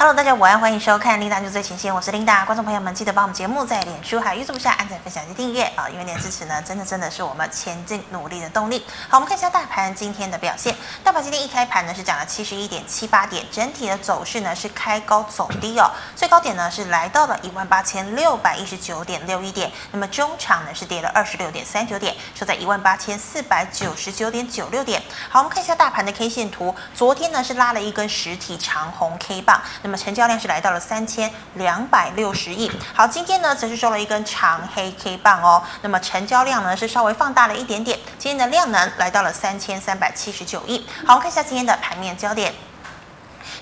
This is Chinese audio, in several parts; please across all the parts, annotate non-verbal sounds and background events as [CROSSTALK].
Hello，大家午安，欢迎收看《琳达就最前线》，我是琳达。观众朋友们，记得帮我们节目在脸书还有 YouTube 上按赞、分享及订阅啊！因为你的支持呢，真的真的是我们前进努力的动力。好，我们看一下大盘今天的表现。大盘今天一开盘呢是涨了七十一点七八点，整体的走势呢是开高走低哦。最高点呢是来到了一万八千六百一十九点六一点，那么中场呢是跌了二十六点三九点，收在一万八千四百九十九点九六点。好，我们看一下大盘的 K 线图，昨天呢是拉了一根实体长红 K 棒，那么成交量是来到。了三千两百六十亿。好，今天呢则是收了一根长黑 K 棒哦。那么成交量呢是稍微放大了一点点，今天的量能来到了三千三百七十九亿。好，看一下今天的盘面焦点。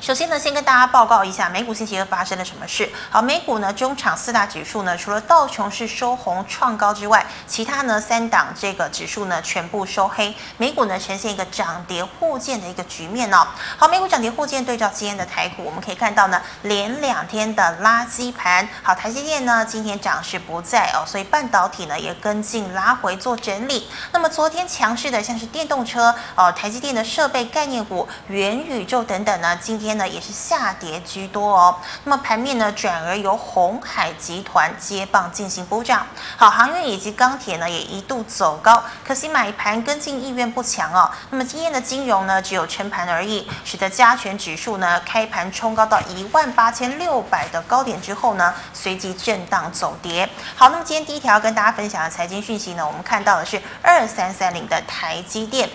首先呢，先跟大家报告一下美股星期二发生了什么事。好，美股呢中场四大指数呢，除了道琼是收红创高之外，其他呢三档这个指数呢全部收黑。美股呢呈现一个涨跌互见的一个局面哦。好，美股涨跌互见，对照今天的台股，我们可以看到呢连两天的垃圾盘。好，台积电呢今天涨势不在哦，所以半导体呢也跟进拉回做整理。那么昨天强势的像是电动车哦，台积电的设备概念股、元宇宙等等呢，今天。天呢也是下跌居多哦，那么盘面呢转而由鸿海集团接棒进行补涨，好，航运以及钢铁呢也一度走高，可惜买盘跟进意愿不强哦。那么今天的金融呢只有撑盘而已，使得加权指数呢开盘冲高到一万八千六百的高点之后呢，随即震荡走跌。好，那么今天第一条跟大家分享的财经讯息呢，我们看到的是二三三零的台积电。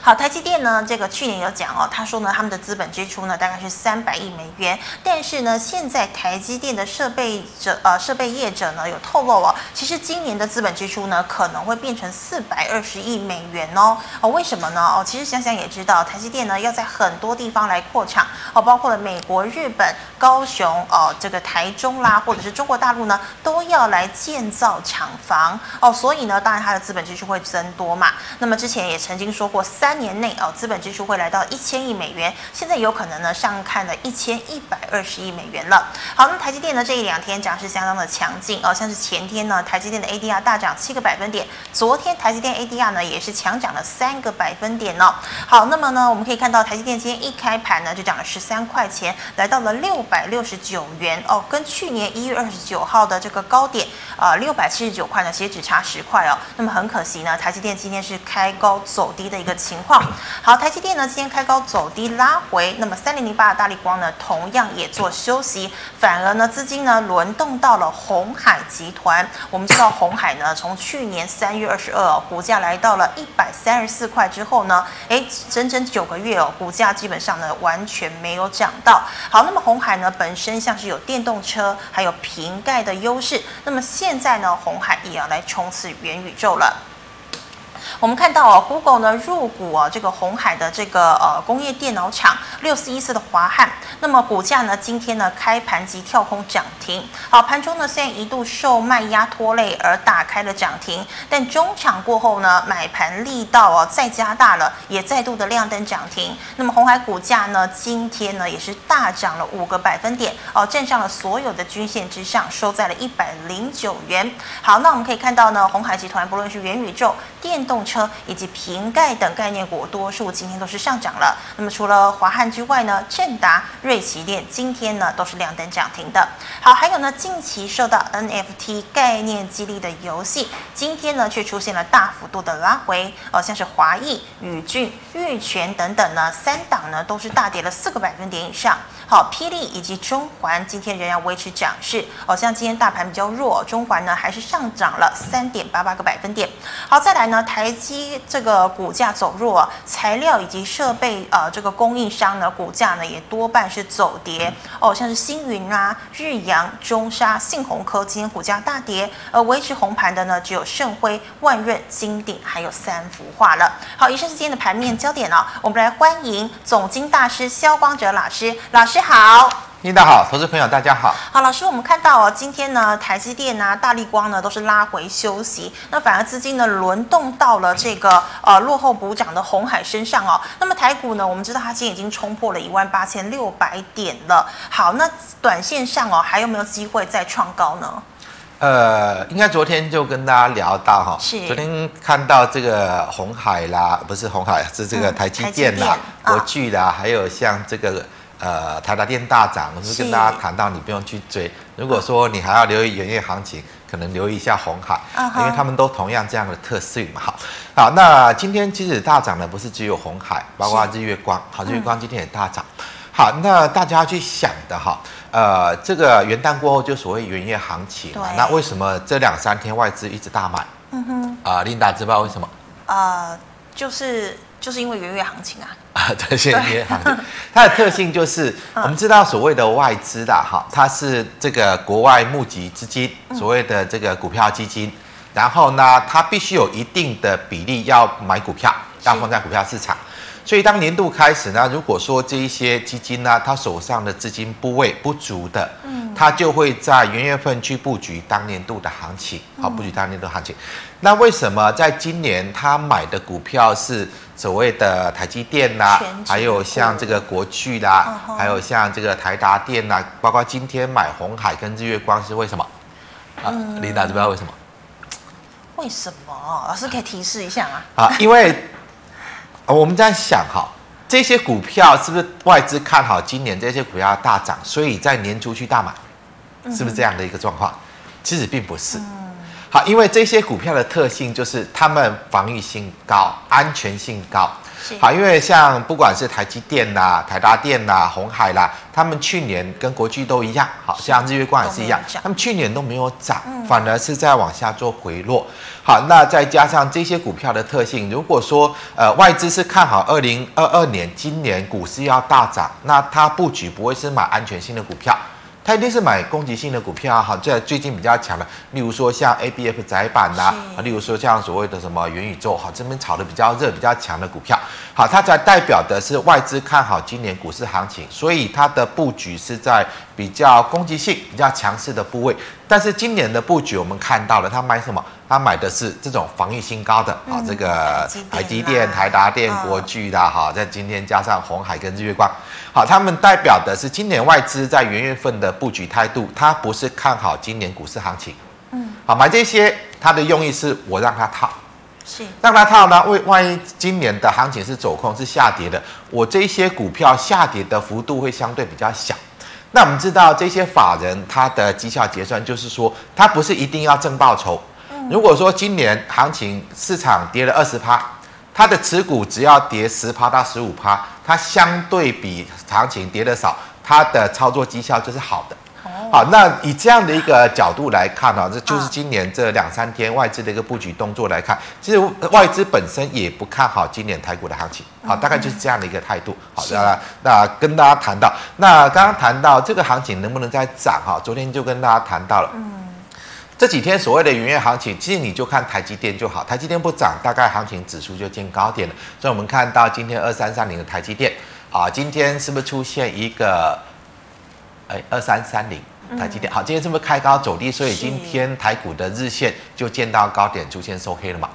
好，台积电呢，这个去年有讲哦，他说呢，他们的资本支出呢大概是三百亿美元，但是呢，现在台积电的设备者呃设备业者呢有透露哦，其实今年的资本支出呢可能会变成四百二十亿美元哦哦，为什么呢？哦，其实想想也知道，台积电呢要在很多地方来扩厂哦，包括了美国、日本、高雄哦，这个台中啦，或者是中国大陆呢，都要来建造厂房哦，所以呢，当然它的资本支出会增多嘛。那么之前也曾经说过。三年内哦，资本支出会来到一千亿美元，现在有可能呢上看了一千一百二十亿美元了。好，那么台积电呢这一两天涨势相当的强劲哦，像是前天呢台积电的 ADR 大涨七个百分点，昨天台积电 ADR 呢也是强涨了三个百分点哦。好，那么呢我们可以看到台积电今天一开盘呢就涨了十三块钱，来到了六百六十九元哦，跟去年一月二十九号的这个高点啊六百七十九块呢其实只差十块哦。那么很可惜呢，台积电今天是开高走低的一个。情况好，台积电呢今天开高走低拉回，那么三零零八的大力光呢同样也做休息，反而呢资金呢轮动到了鸿海集团。我们知道鸿海呢从去年三月二十二股价来到了一百三十四块之后呢，哎整整九个月哦，股价基本上呢完全没有涨到。好，那么红海呢本身像是有电动车还有瓶盖的优势，那么现在呢红海也要来冲刺元宇宙了。我们看到哦，Google 呢入股啊这个鸿海的这个呃工业电脑厂六四一四的华汉，那么股价呢今天呢开盘即跳空涨停，好，盘中呢虽然一度受卖压拖累而打开了涨停，但中场过后呢买盘力道哦再加大了，也再度的亮灯涨停。那么红海股价呢今天呢也是大涨了五个百分点哦，站上了所有的均线之上，收在了一百零九元。好，那我们可以看到呢鸿海集团不论是元宇宙、电动车以及瓶盖等概念股，多数今天都是上涨了。那么除了华汉之外呢，正达、瑞奇电今天呢都是亮灯涨停的。好，还有呢，近期受到 NFT 概念激励的游戏，今天呢却出现了大幅度的拉回哦，像是华义、宇峻、玉泉等等呢，三档呢都是大跌了四个百分点以上。好，霹雳以及中环今天仍然维持涨势哦，像今天大盘比较弱，中环呢还是上涨了三点八八个百分点。好，再来呢，台台积这个股价走弱，材料以及设备呃这个供应商呢股价呢也多半是走跌哦，像是星云啊、日阳、中沙、信鸿科今天股价大跌，而维持红盘的呢只有盛辉、万润、金鼎还有三幅画了。好，以上是今天的盘面焦点哦，我们来欢迎总经大师萧光哲老师，老师好。领导好，投资朋友大家好。好，老师，我们看到哦，今天呢，台积电啊、大力光呢都是拉回休息，那反而资金呢轮动到了这个呃落后补涨的红海身上哦。那么台股呢，我们知道它今天已经冲破了一万八千六百点了。好，那短线上哦，还有没有机会再创高呢？呃，应该昨天就跟大家聊到哈，是昨天看到这个红海啦，不是红海，是这个台积电啦、嗯、国巨啦，哦、还有像这个。呃台达电大涨，我是跟大家谈到你不用去追。如果说你还要留意元月行情，可能留意一下红海，因为他们都同样这样的特性嘛。好，好，那今天其实大涨的不是只有红海，包括日月光，好，日月光今天也大涨。好，那大家去想的哈，呃，这个元旦过后就所谓元月行情，那为什么这两三天外资一直大买？嗯哼，啊，琳达知道为什么？呃，就是就是因为元月行情啊。啊，对，[LAUGHS] 元月行情，它的特性就是我们知道所谓的外资的哈，它是这个国外募集资金，所谓的这个股票基金，然后呢，它必须有一定的比例要买股票，要放在股票市场。所以当年度开始呢，如果说这一些基金呢，他手上的资金部位不足的，嗯，他就会在元月份去布局当年度的行情，好，布局当年度行情。那为什么在今年他买的股票是所谓的台积电呐，还有像这个国巨啦，还有像这个台达电呐，包括今天买红海跟日月光是为什么？啊，琳达知不知道为什么？为什么？老师可以提示一下啊？啊，因为。我们在想哈，这些股票是不是外资看好今年这些股票大涨，所以在年初去大买，是不是这样的一个状况？其实并不是。好，因为这些股票的特性就是它们防御性高，安全性高。好，因为像不管是台积电呐、台达电呐、红海啦，他们去年跟国巨都一样，好像日月光也是一样，他们去年都没有涨，反而是在往下做回落。好，那再加上这些股票的特性，如果说呃外资是看好二零二二年今年股市要大涨，那它布局不会是买安全性的股票。他一定是买攻击性的股票，好，在最近比较强的，例如说像 A B F 窄板呐，啊，例如说像所谓的什么元宇宙，好，这边炒的比较热、比较强的股票，好，它才代表的是外资看好今年股市行情，所以它的布局是在比较攻击性、比较强势的部位。但是今年的布局我们看到了，他买什么？他买的是这种防御性高的，啊，这个台积电、台达电、国巨的，哈，在今天加上红海跟日月光。好，他们代表的是今年外资在元月份的布局态度，它不是看好今年股市行情。嗯，好，买这些，它的用意是我让它套，是让它套呢？为万一今年的行情是走空是下跌的，我这些股票下跌的幅度会相对比较小。那我们知道这些法人他的绩效结算，就是说他不是一定要挣报酬。如果说今年行情市场跌了二十趴。他的持股只要跌十趴到十五趴，它相对比行情跌得少，它的操作绩效就是好的。好，那以这样的一个角度来看呢，这就是今年这两三天外资的一个布局动作来看，其实外资本身也不看好今年台股的行情。好，大概就是这样的一个态度。好，那那跟大家谈到，那刚刚谈到这个行情能不能再涨？哈，昨天就跟大家谈到了。嗯这几天所谓的元月行情，其实你就看台积电就好，台积电不涨，大概行情指数就见高点了。所以我们看到今天二三三零的台积电啊，今天是不是出现一个哎二三三零？台积电好，今天是不是开高走低？所以今天台股的日线就见到高点，出现收黑了嘛？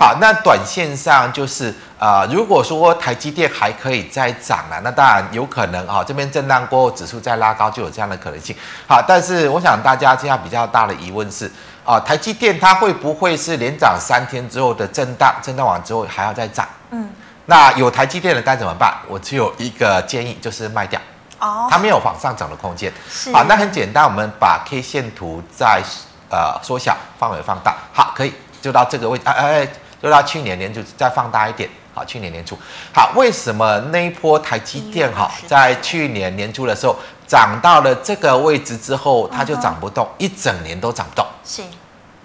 好，那短线上就是呃，如果说台积电还可以再涨了，那当然有可能啊，这边震荡过后指数再拉高就有这样的可能性。好，但是我想大家现在比较大的疑问是啊，台积电它会不会是连涨三天之后的震荡，震荡完之后还要再涨？嗯，那有台积电的该怎么办？我只有一个建议，就是卖掉。哦，它没有往上涨的空间。是，好，那很简单，我们把 K 线图再呃缩小范围放大，好，可以就到这个位置，哎哎哎，就到去年年初再放大一点，好，去年年初，好，为什么那一波台积电哈，在去年年初的时候涨到了这个位置之后，它就涨不动，一整年都涨不动，是，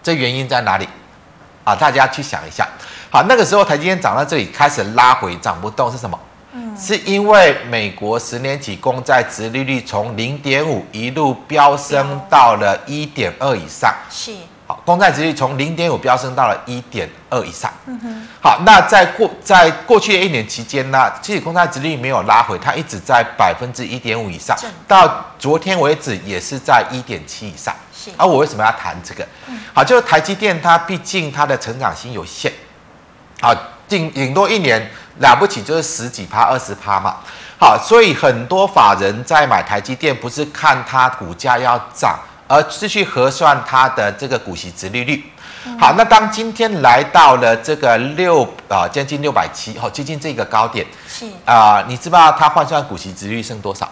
这原因在哪里？啊，大家去想一下，好，那个时候台积电涨到这里开始拉回涨不动是什么？是因为美国十年期公债殖利率从零点五一路飙升到了一点二以上，是。好，公债殖利率从零点五飙升到了一点二以上。嗯哼，好，那在过在过去的一年期间呢，其实公债殖利率没有拉回，它一直在百分之一点五以上，到昨天为止也是在一点七以上。是，而我为什么要谈这个？好，就是台积电它毕竟它的成长性有限，好，顶顶多一年。了不起就是十几趴、二十趴嘛，好，所以很多法人在买台积电，不是看它股价要涨，而是去核算它的这个股息殖利率。好，那当今天来到了这个六啊，将近六百七，好，接近这个高点，是啊，你知不知道它换算股息殖利率剩多少？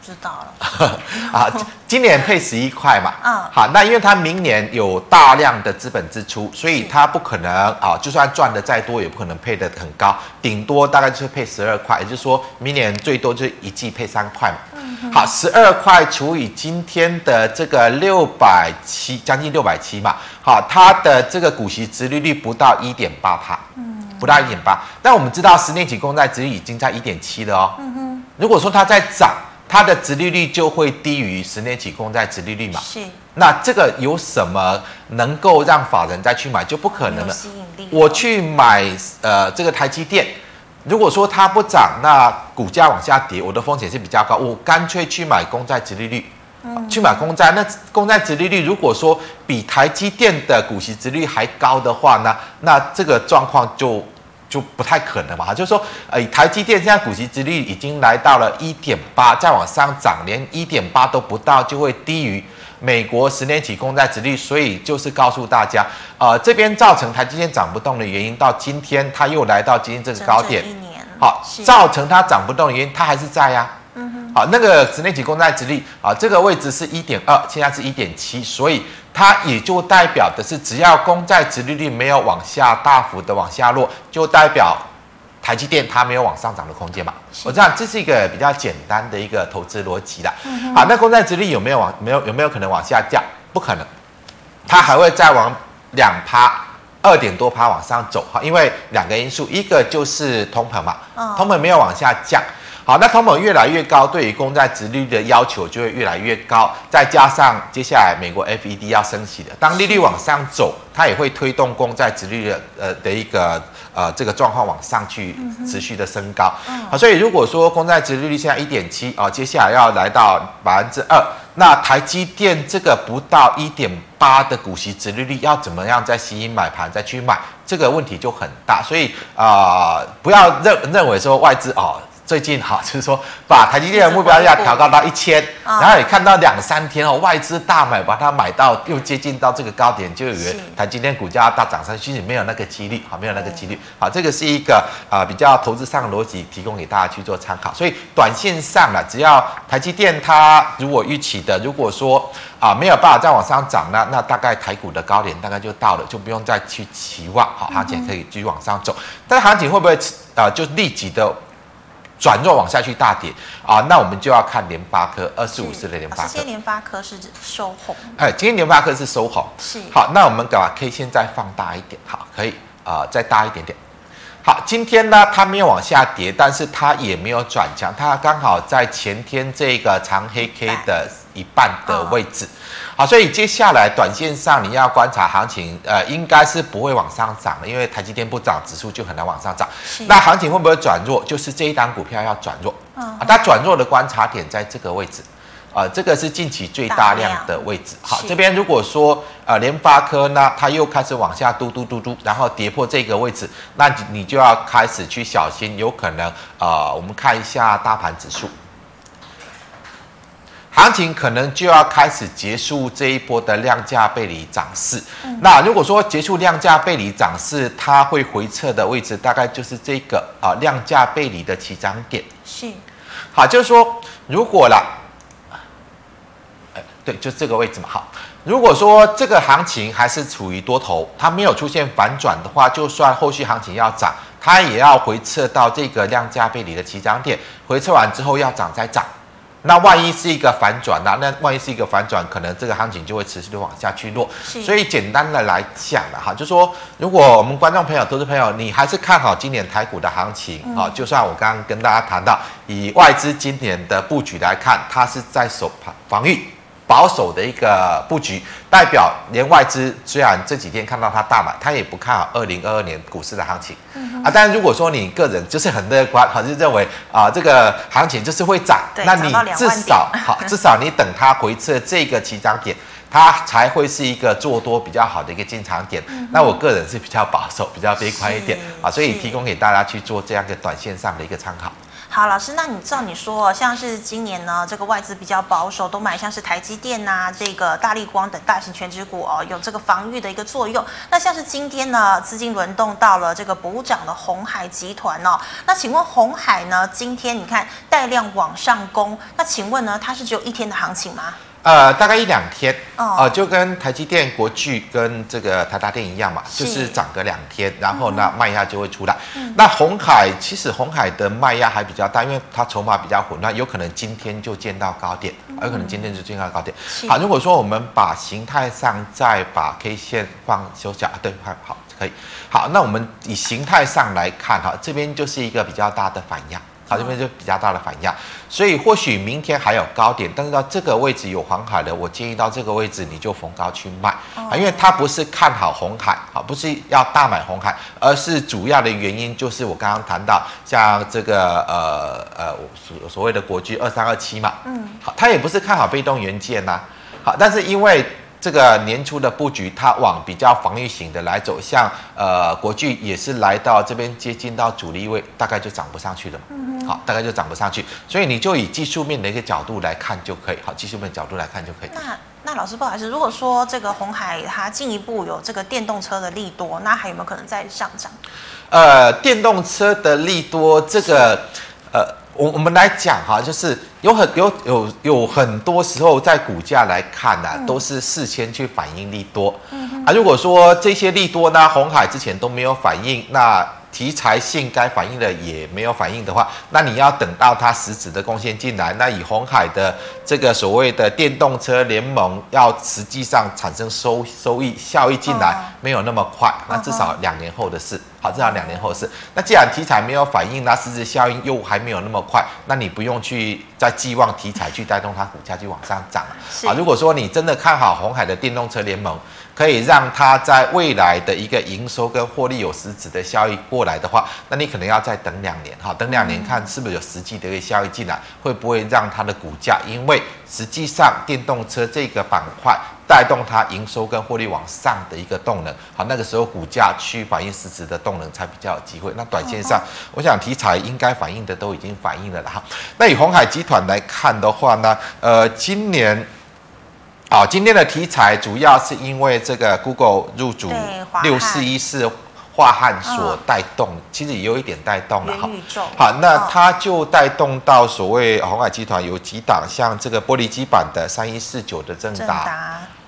不知道了。[LAUGHS] 啊，今年配十一块嘛。嗯。好，那因为它明年有大量的资本支出，所以它不可能啊，就算赚的再多，也不可能配的很高，顶多大概就是配十二块，也就是说明年最多就是一季配三块嘛。嗯。好，十二块除以今天的这个六百七，将近六百七嘛。好，它的这个股息殖利率不到一点八帕。嗯。不到一点八，但我们知道十年期公债殖利率已经在一点七了哦。嗯哼。如果说它在涨，它的殖利率就会低于十年期公债殖利率嘛。是。那这个有什么能够让法人再去买？就不可能了。吸引力。我去买呃这个台积电，如果说它不涨，那股价往下跌，我的风险是比较高。我干脆去买公债殖利率。嗯。去买公债，那公债殖利率如果说比台积电的股息殖率还高的话呢，那这个状况就。就不太可能嘛，就是说，呃，台积电现在股息之率已经来到了一点八，再往上涨，连一点八都不到，就会低于美国十年期公债殖利率，所以就是告诉大家，呃，这边造成台积电涨不动的原因，到今天它又来到今天这个高点，整整一年，好，造成它涨不动的原因，它还是在呀、啊。嗯哼，好，那个十年期公债殖利率啊，这个位置是一点二，现在是一点七，所以它也就代表的是，只要公债殖利率没有往下大幅的往下落，就代表台积电它没有往上涨的空间嘛。我知道这是一个比较简单的一个投资逻辑啦。嗯、好，那公债殖利率有没有往没有有没有可能往下降？不可能，它还会再往两趴、二点多趴往上走哈，因为两个因素，一个就是通膨嘛，通膨没有往下降。好，那通膨越来越高，对于公债值利率的要求就会越来越高。再加上接下来美国 FED 要升息的，当利率往上走，它也会推动公债殖利率的呃的一个呃这个状况往上去持续的升高。好，所以如果说公债值利率现在一点七啊，接下来要来到百分之二，那台积电这个不到一点八的股息值利率要怎么样再吸引买盘再去买，这个问题就很大。所以啊、呃，不要认认为说外资哦。最近哈，就是说把台积电的目标价调高到一千，然后也看到两三天哦，外资大买，把它买到又接近到这个高点，就以为台积电股价大涨上去，其实没有那个几率，好，没有那个几率，好，这个是一个啊比较投资上的逻辑，提供给大家去做参考。所以短线上呢，只要台积电它如果预期的，如果说啊没有办法再往上涨呢，那大概台股的高点大概就到了，就不用再去期望，好，行情可以继续往上走。但是行情会不会啊就立即的？转弱往下去大跌啊，那我们就要看联发科二四五四的联发科。今天联发科是指收红。哎，今天联发科是收红。是。好，那我们把 K 线再放大一点，好，可以啊、呃，再大一点点。好，今天呢，它没有往下跌，但是它也没有转强，它刚好在前天这个长黑 K 的一半的位置。好，所以接下来短线上你要观察行情，呃，应该是不会往上涨的，因为台积电不涨，指数就很难往上涨。那行情会不会转弱？就是这一档股票要转弱。啊，它转弱的观察点在这个位置，啊、呃，这个是近期最大量的位置。好，这边如果说呃联发科呢，它又开始往下嘟嘟嘟嘟，然后跌破这个位置，那你就要开始去小心，有可能啊、呃，我们看一下大盘指数。行情可能就要开始结束这一波的量价背离涨势。嗯、那如果说结束量价背离涨势，它会回撤的位置大概就是这个啊量价背离的起涨点。是，好，就是说如果啦，对，就这个位置嘛。好，如果说这个行情还是处于多头，它没有出现反转的话，就算后续行情要涨，它也要回撤到这个量价背离的起涨点，回撤完之后要涨再涨。那万一是一个反转呢？那万一是一个反转，可能这个行情就会持续的往下去落。所以简单的来讲了哈，就说如果我们观众朋友、投资朋友，你还是看好今年台股的行情啊，就算我刚刚跟大家谈到，以外资今年的布局来看，它是在守防防御。保守的一个布局，代表连外资虽然这几天看到它大买，它也不看好二零二二年股市的行情、嗯、啊。但是如果说你个人就是很乐观，好，就认为啊这个行情就是会涨，那你至少 [LAUGHS] 好，至少你等它回撤这个起涨点，它才会是一个做多比较好的一个进场点。嗯、那我个人是比较保守，比较悲观一点啊，所以提供给大家去做这样一个短线上的一个参考。好，老师，那你照你说，像是今年呢，这个外资比较保守，都买像是台积电呐、啊，这个大力光等大型全职股哦，有这个防御的一个作用。那像是今天呢，资金轮动到了这个补涨的红海集团哦。那请问红海呢，今天你看带量往上攻，那请问呢，它是只有一天的行情吗？呃，大概一两天，哦、呃，就跟台积电、国巨跟这个台达电一样嘛，是就是涨个两天，然后呢，卖压就会出来。嗯、那红海其实红海的卖压还比较大，因为它筹码比较混乱，有可能今天就见到高点，嗯、有可能今天就见到高点。是好，如果说我们把形态上再把 K 线放收小，对，好，可以。好，那我们以形态上来看哈，这边就是一个比较大的反压。好，这边就比较大的反压，所以或许明天还有高点，但是到这个位置有黄海的，我建议到这个位置你就逢高去卖。啊，因为它不是看好红海，好，不是要大买红海，而是主要的原因就是我刚刚谈到，像这个呃呃所所谓的国巨二三二七嘛，嗯，好，它也不是看好被动元件呐，好，但是因为。这个年初的布局，它往比较防御型的来走，像呃国巨也是来到这边接近到主力位，大概就涨不上去了。嗯哼，好，大概就涨不上去，所以你就以技术面的一个角度来看就可以。好，技术面角度来看就可以。那那老师不好意思，如果说这个红海它进一步有这个电动车的利多，那还有没有可能再上涨？呃，电动车的利多，这个呃。我我们来讲哈，就是有很有有有很多时候在股价来看呢、啊，都是事先去反映利多。啊，如果说这些利多呢，红海之前都没有反应，那。题材性该反应的也没有反应的话，那你要等到它实质的贡献进来，那以红海的这个所谓的电动车联盟要实际上产生收收益效益进来，没有那么快，那至少两年后的事，好，至少两年后的事。那既然题材没有反应，那实质效应又还没有那么快，那你不用去再寄望题材去带动它股价去往上涨啊。如果说你真的看好红海的电动车联盟，可以让它在未来的一个营收跟获利有实质的效益过来的话，那你可能要再等两年哈，等两年看是不是有实际的一个效益进来，会不会让它的股价，因为实际上电动车这个板块带动它营收跟获利往上的一个动能，好，那个时候股价去反映实质的动能才比较有机会。那短线上，我想题材应该反映的都已经反映了了哈。那以鸿海集团来看的话呢，呃，今年。好，今天的题材主要是因为这个 Google 入主六四一四化汉所带动，哦、其实也有一点带动了哈。好，那它就带动到所谓红海集团有几档，像这个玻璃基板的三一四九的正达，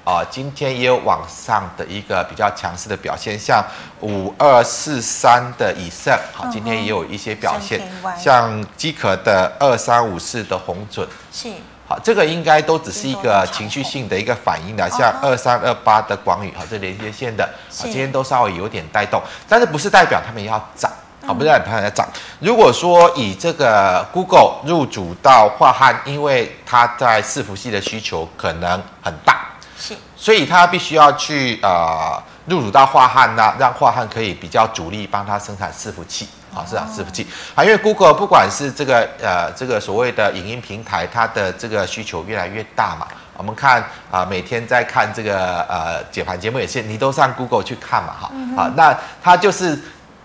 啊达，今天也有往上的一个比较强势的表现，像五二四三的以盛，好，今天也有一些表现，嗯、像机壳的二三五四的红准，是。好，这个应该都只是一个情绪性的一个反应的，像二三二八的广宇，好，这连接线的，好，今天都稍微有点带动，但是不是代表他们要涨，好，不是代表他们要涨。如果说以这个 Google 入主到华汉，因为它在伺服器的需求可能很大，是，所以它必须要去呃入主到华汉呢，让华汉可以比较主力帮它生产伺服器。好，是啊，伺服器啊，因为 Google 不管是这个呃这个所谓的影音平台，它的这个需求越来越大嘛。我们看啊，每天在看这个呃解盘节目也是，你都上 Google 去看嘛，哈，啊，那它就是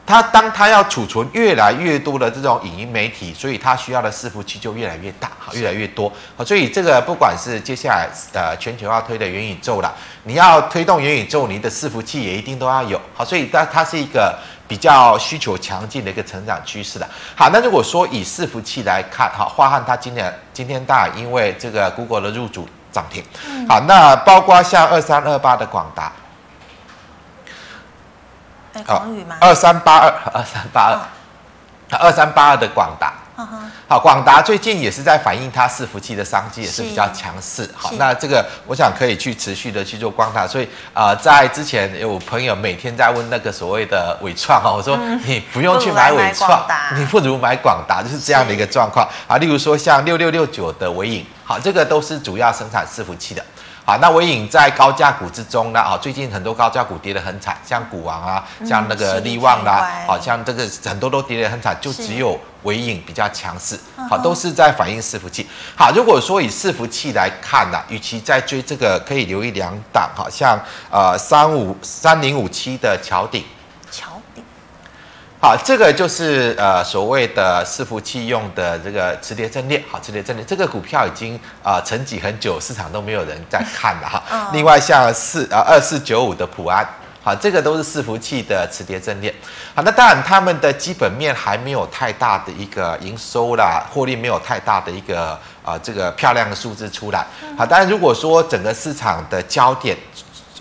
它当它要储存越来越多的这种影音媒体，所以它需要的伺服器就越来越大，哈，越来越多。好，所以这个不管是接下来呃全球要推的元宇宙啦，你要推动元宇宙，你的伺服器也一定都要有。好，所以它它是一个。比较需求强劲的一个成长趋势的。好，那如果说以伺服器来看，哈，华汉它今年今天大，因为这个 Google 的入主涨停。好，那包括像二三二八的广达，广宇吗？二三八二，二三八二，二三八二的广达。好，广达最近也是在反映它伺服器的商机也是比较强势。好，那这个我想可以去持续的去做观察。所以啊、呃，在之前有朋友每天在问那个所谓的伟创哈，我说你不用去买伟创，你不如买广达，就是这样的一个状况啊。例如说像六六六九的伟影，好，这个都是主要生产伺服器的。好，那尾影在高价股之中呢？啊，最近很多高价股跌得很惨，像股王啊，像那个力旺啦，好像这个很多都跌得很惨，就只有尾影比较强势。好，都是在反映伺服器。好，如果说以伺服器来看呢，与其在追这个，可以留意两档，好像呃三五三零五七的桥鼎。好，这个就是呃所谓的伺服器用的这个磁碟阵列。好，磁碟阵列这个股票已经啊、呃、沉寂很久，市场都没有人在看了哈。哦、另外像四呃二四九五的普安，好，这个都是伺服器的磁碟阵列。好，那当然他们的基本面还没有太大的一个营收啦，获利没有太大的一个啊、呃、这个漂亮的数字出来。好，当然如果说整个市场的焦点。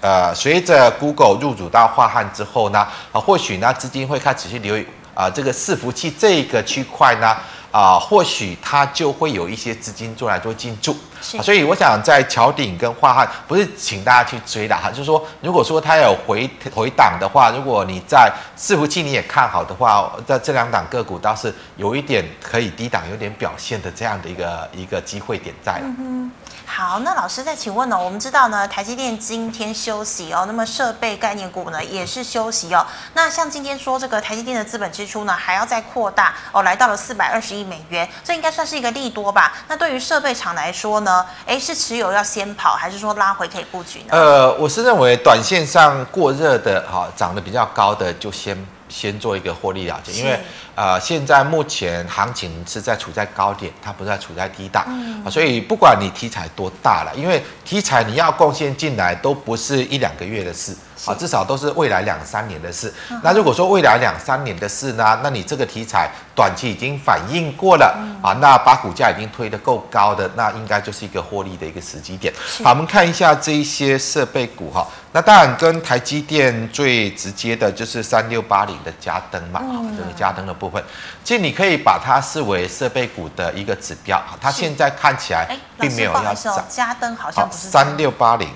呃，随着 Google 入主到华汉之后呢，啊，或许呢资金会开始去留啊，这个伺服器这个区块呢，啊，或许它就会有一些资金做来做进驻。是所以我想在桥顶跟画汉不是请大家去追的哈，就是说如果说它有回回档的话，如果你在伺服器你也看好的话，在这两档个股倒是有一点可以低档有点表现的这样的一个一个机会点在。嗯好，那老师再请问呢、哦？我们知道呢，台积电今天休息哦，那么设备概念股呢也是休息哦。那像今天说这个台积电的资本支出呢还要再扩大哦，来到了四百二十亿美元，这应该算是一个利多吧？那对于设备厂来说呢，诶，是持有要先跑，还是说拉回可以布局呢？呃，我是认为短线上过热的哈，涨得比较高的就先先做一个获利了结，因为。呃，现在目前行情是在处在高点，它不是在处在低档，嗯、所以不管你题材多大了，因为题材你要贡献进来都不是一两个月的事。啊，至少都是未来两三年的事。那如果说未来两三年的事呢，那你这个题材短期已经反应过了啊，那把股价已经推得够高的，那应该就是一个获利的一个时机点。好，我们看一下这一些设备股哈，那当然跟台积电最直接的就是三六八零的加登嘛，这个加登的部分，其实你可以把它视为设备股的一个指标。它现在看起来并没有要涨。加登好像不是三六八零。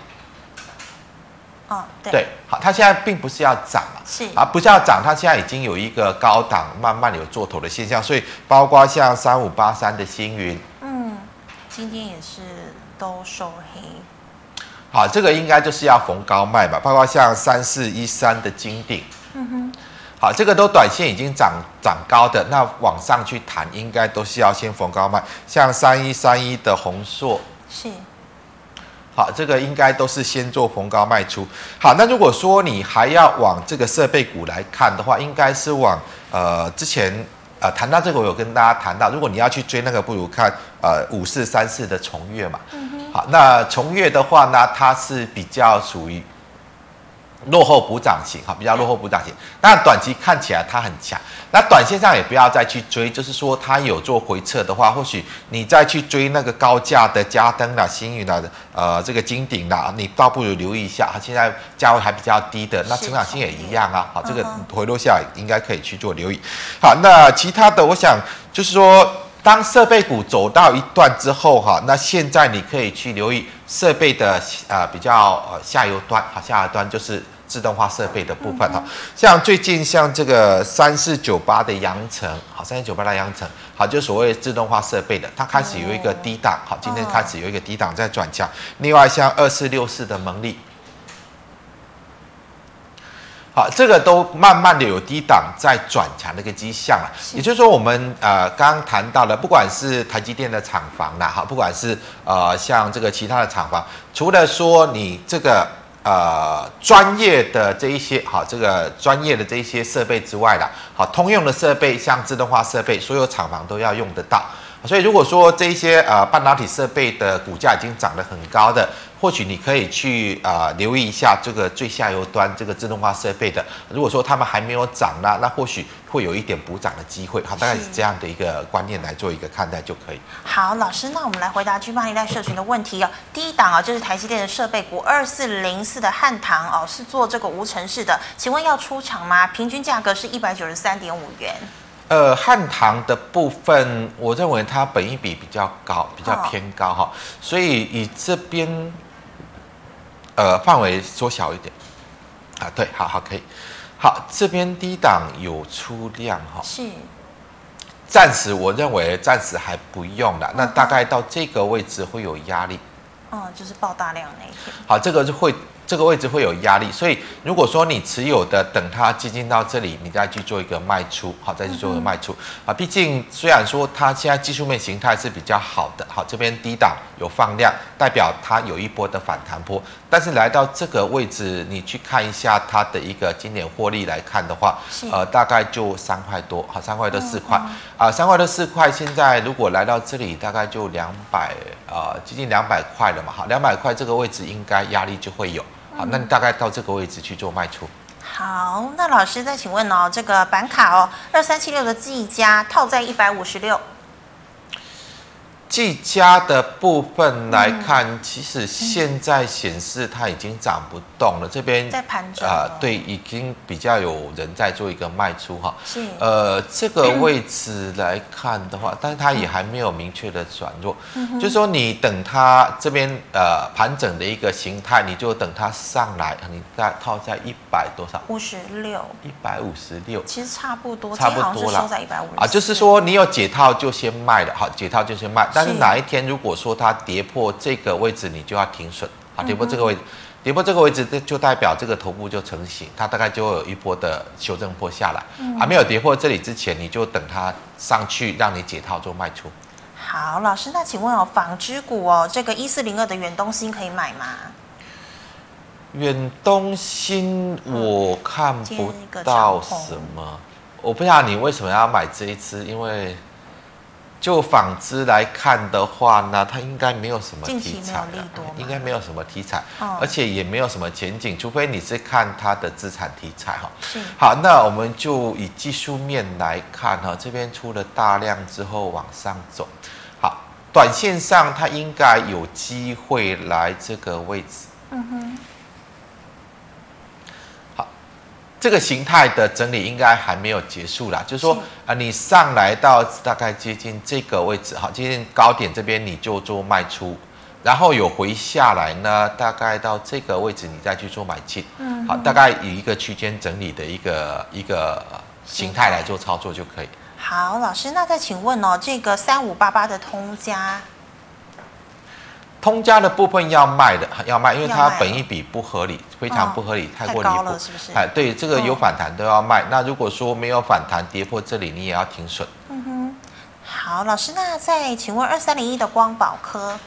哦，对，对，好，它现在并不是要涨啊，是。啊，不是要涨，它现在已经有一个高档慢慢有做头的现象，所以包括像三五八三的星云，嗯，今天也是都收黑，好，这个应该就是要逢高卖吧，包括像三四一三的金鼎，嗯哼，好，这个都短线已经涨涨高的，那往上去谈应该都是要先逢高卖，像三一三一的弘硕，是。好，这个应该都是先做逢高卖出。好，那如果说你还要往这个设备股来看的话，应该是往呃之前呃谈到这个，我有跟大家谈到，如果你要去追那个，不如看呃五四三四的重月嘛。嗯。好，那重月的话呢，它是比较属于。落后补涨型，哈，比较落后补涨型。那短期看起来它很强，那短线上也不要再去追，就是说它有做回撤的话，或许你再去追那个高价的嘉登啦、星云啦、呃，这个金鼎啦，你倒不如留意一下，它现在价位还比较低的，那成长性也一样啊，好，这个回落下来应该可以去做留意。好，那其他的，我想就是说，当设备股走到一段之后，哈，那现在你可以去留意。设备的呃比较呃下游端，哈，下游端就是自动化设备的部分哈，像最近像这个三四九八的扬程，好，三四九八的扬程，好，就所谓自动化设备的，它开始有一个低档，好，今天开始有一个低档在转强，另外像二四六四的蒙利。好，这个都慢慢的有低档在转强的一个迹象了。也就是说，我们呃刚刚谈到了，不管是台积电的厂房啦，哈，不管是呃像这个其他的厂房，除了说你这个呃专业的这一些好，这个专业的这一些设备之外啦，好，通用的设备像自动化设备，所有厂房都要用得到。所以如果说这一些呃半导体设备的股价已经涨得很高的，或许你可以去啊、呃、留意一下这个最下游端这个自动化设备的。如果说他们还没有涨呢，那或许会有一点补涨的机会。好，大概是这样的一个观念来做一个看待就可以。好，老师，那我们来回答 G 八零代社群的问题哦。第一档啊，就是台积电的设备股二四零四的汉唐哦，是做这个无尘室的，请问要出场吗？平均价格是一百九十三点五元。呃，汉唐的部分，我认为它本益比比较高，比较偏高哈，哦、所以以这边，呃，范围缩小一点，啊，对，好好可以，好，这边低档有出量哈，是，暂时我认为暂时还不用了，那大概到这个位置会有压力，哦，就是爆大量那一天，好，这个就会。这个位置会有压力，所以如果说你持有的等它接近到这里，你再去做一个卖出，好，再去做一个卖出啊。毕竟虽然说它现在技术面形态是比较好的，好，这边低档有放量，代表它有一波的反弹波，但是来到这个位置，你去看一下它的一个今年获利来看的话，呃，大概就三块多，好，三块多四块啊，三块多四块，现在如果来到这里，大概就两百啊，接近两百块了嘛，好，两百块这个位置应该压力就会有。好，那你大概到这个位置去做卖出。好，那老师再请问哦，这个板卡哦，二三七六的自己加套在一百五十六。技嘉的部分来看，嗯、其实现在显示它已经涨不动了。这边在盘整啊，对，已经比较有人在做一个卖出哈。是。呃，这个位置来看的话，但是它也还没有明确的转弱。嗯、就是说你等它这边呃盘整的一个形态，你就等它上来，你再套在一百多少？五十六。一百五十六。其实差不多，差不多了。收在一百五啊，就是说你有解套就先卖了，好，解套就先卖。但是哪一天如果说它跌破这个位置，你就要停损。啊，跌破这个位置，跌破这个位置，就代表这个头部就成型，它大概就会有一波的修正波下来。还没有跌破这里之前，你就等它上去，让你解套做卖出。好，老师，那请问哦，纺织股哦，这个一四零二的远东新可以买吗？远东新我看不到什么，我不知道你为什么要买这一支，因为。就纺织来看的话呢，它应该没有什么题材，应该没有什么题材，哦、而且也没有什么前景，除非你是看它的资产题材哈。是。好，那我们就以技术面来看哈，这边出了大量之后往上走，好，短线上它应该有机会来这个位置。嗯哼。这个形态的整理应该还没有结束啦，就是说啊，你上来到大概接近这个位置，哈，接近高点这边你就做卖出，然后有回下来呢，大概到这个位置你再去做买进，嗯，好，大概以一个区间整理的一个一个形态来做操作就可以。好，老师，那再请问哦，这个三五八八的通家。通家的部分要卖的，要卖，因为它本一比不合理，非常不合理，哦、太过离谱？哎，对，这个有反弹都要卖。哦、那如果说没有反弹跌破这里，你也要停损。嗯哼，好，老师，那再请问二三零一的光宝科，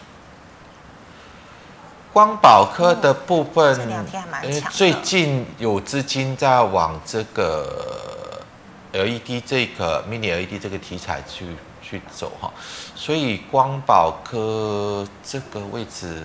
光宝科的部分，这两天还蛮强的。因为最近有资金在往这个 LED 这个 Mini LED 这个题材去。去走哈，所以光宝科这个位置，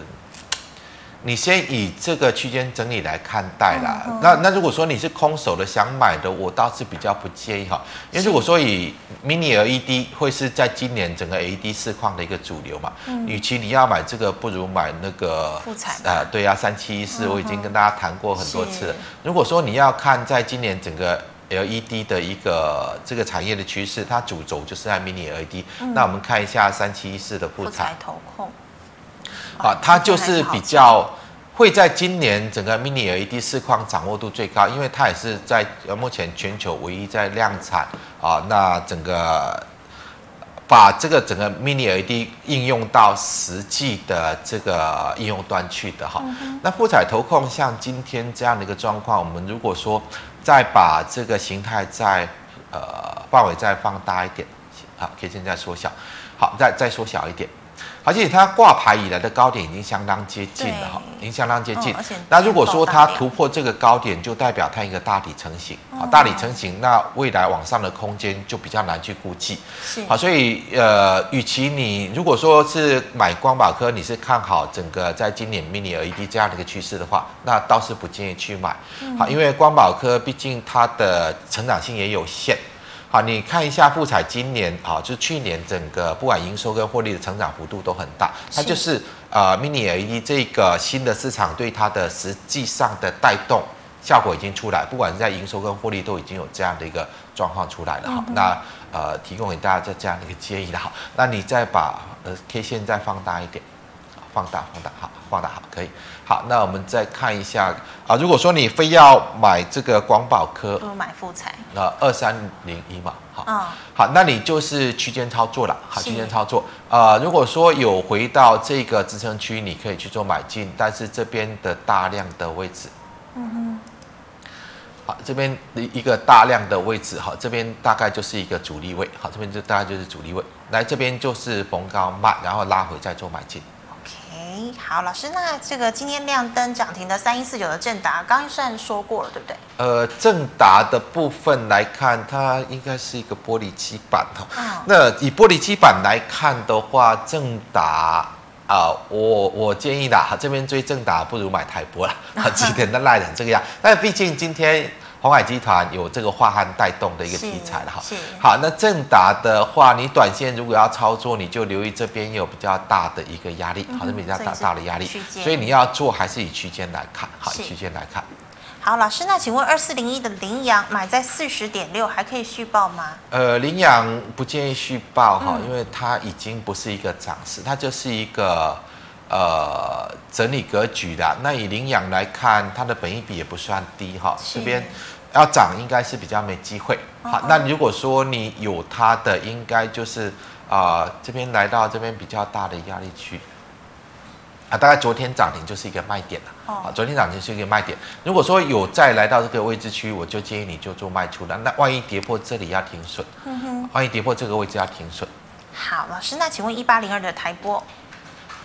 你先以这个区间整理来看待啦。那那如果说你是空手的想买的，我倒是比较不介意哈，因为如果说以 Mini LED 会是在今年整个 LED 市况的一个主流嘛，嗯、与其你要买这个，不如买那个啊，对呀、啊，三七一四，我已经跟大家谈过很多次了。如果说你要看在今年整个 LED 的一个这个产业的趋势，它主轴就是在 Mini LED。嗯、那我们看一下三七一四的布彩投控，啊，它就是比较会在今年整个 Mini LED 市况掌握度最高，因为它也是在目前全球唯一在量产啊。那整个把这个整个 Mini LED 应用到实际的这个应用端去的哈。嗯、那富彩投控像今天这样的一个状况，我们如果说。再把这个形态再呃范围再放大一点，好，可以现在缩小，好，再再缩小一点，而且它挂牌以来的高点已经相当接近了哈，已经相当接近。那如果说它突破这个高点，就代表它一个大底成型，好，大底成型，那未来往上的空间就比较难去估计。是，好，所以呃，与其你如果说是买光宝科，你是看好整个在今年 Mini LED 这样的一个趋势的话，那倒是不建议去买。好，因为光宝科毕竟它的成长性也有限。好，你看一下富彩今年啊，就是去年整个不管营收跟获利的成长幅度都很大，它就是呃 Mini LED 这个新的市场对它的实际上的带动效果已经出来，不管是在营收跟获利都已经有这样的一个状况出来了。哈。嗯、那呃提供给大家这这样的一个建议的好，那你再把呃 K 线再放大一点，放大放大好，放大好可以。好，那我们再看一下啊。如果说你非要买这个广宝科，不买富彩。那二三零一嘛，好。嗯。好，那你就是区间操作了，好，区间操作。呃，如果说有回到这个支撑区，你可以去做买进，但是这边的大量的位置，嗯哼。好，这边的一个大量的位置，好，这边大概就是一个主力位，好，这边就大概就是主力位。来这边就是逢高卖，然后拉回再做买进。好，老师，那这个今天亮灯涨停的三一四九的正达，刚刚算说过了，对不对？呃，正达的部分来看，它应该是一个玻璃基板哈。哦、那以玻璃基板来看的话，正达啊，我我建议的哈，这边追正达不如买台玻了，好，[LAUGHS] 几点的赖成这个样。但毕竟今天。鸿海集团有这个樺汉带动的一个题材了哈，好，那正达的话，你短线如果要操作，你就留意这边有比较大的一个压力，好，这边比较大大的压力，所以你要做还是以区间来看，好，以区间来看。好，老师，那请问二四零一的羚羊买在四十点六，还可以续报吗？呃，羚羊不建议续报哈，因为它已经不是一个涨势，它就是一个。呃，整理格局的，那以领养来看，它的本益比也不算低哈，这边要涨应该是比较没机会。好，哦、那如果说你有它的，应该就是啊、呃，这边来到这边比较大的压力区啊，大概昨天涨停就是一个卖点了。哦，昨天涨停是一个卖点。如果说有再来到这个位置区，我就建议你就做卖出了。那万一跌破这里要停损，嗯哼，万一跌破这个位置要停损。好，老师，那请问一八零二的台玻。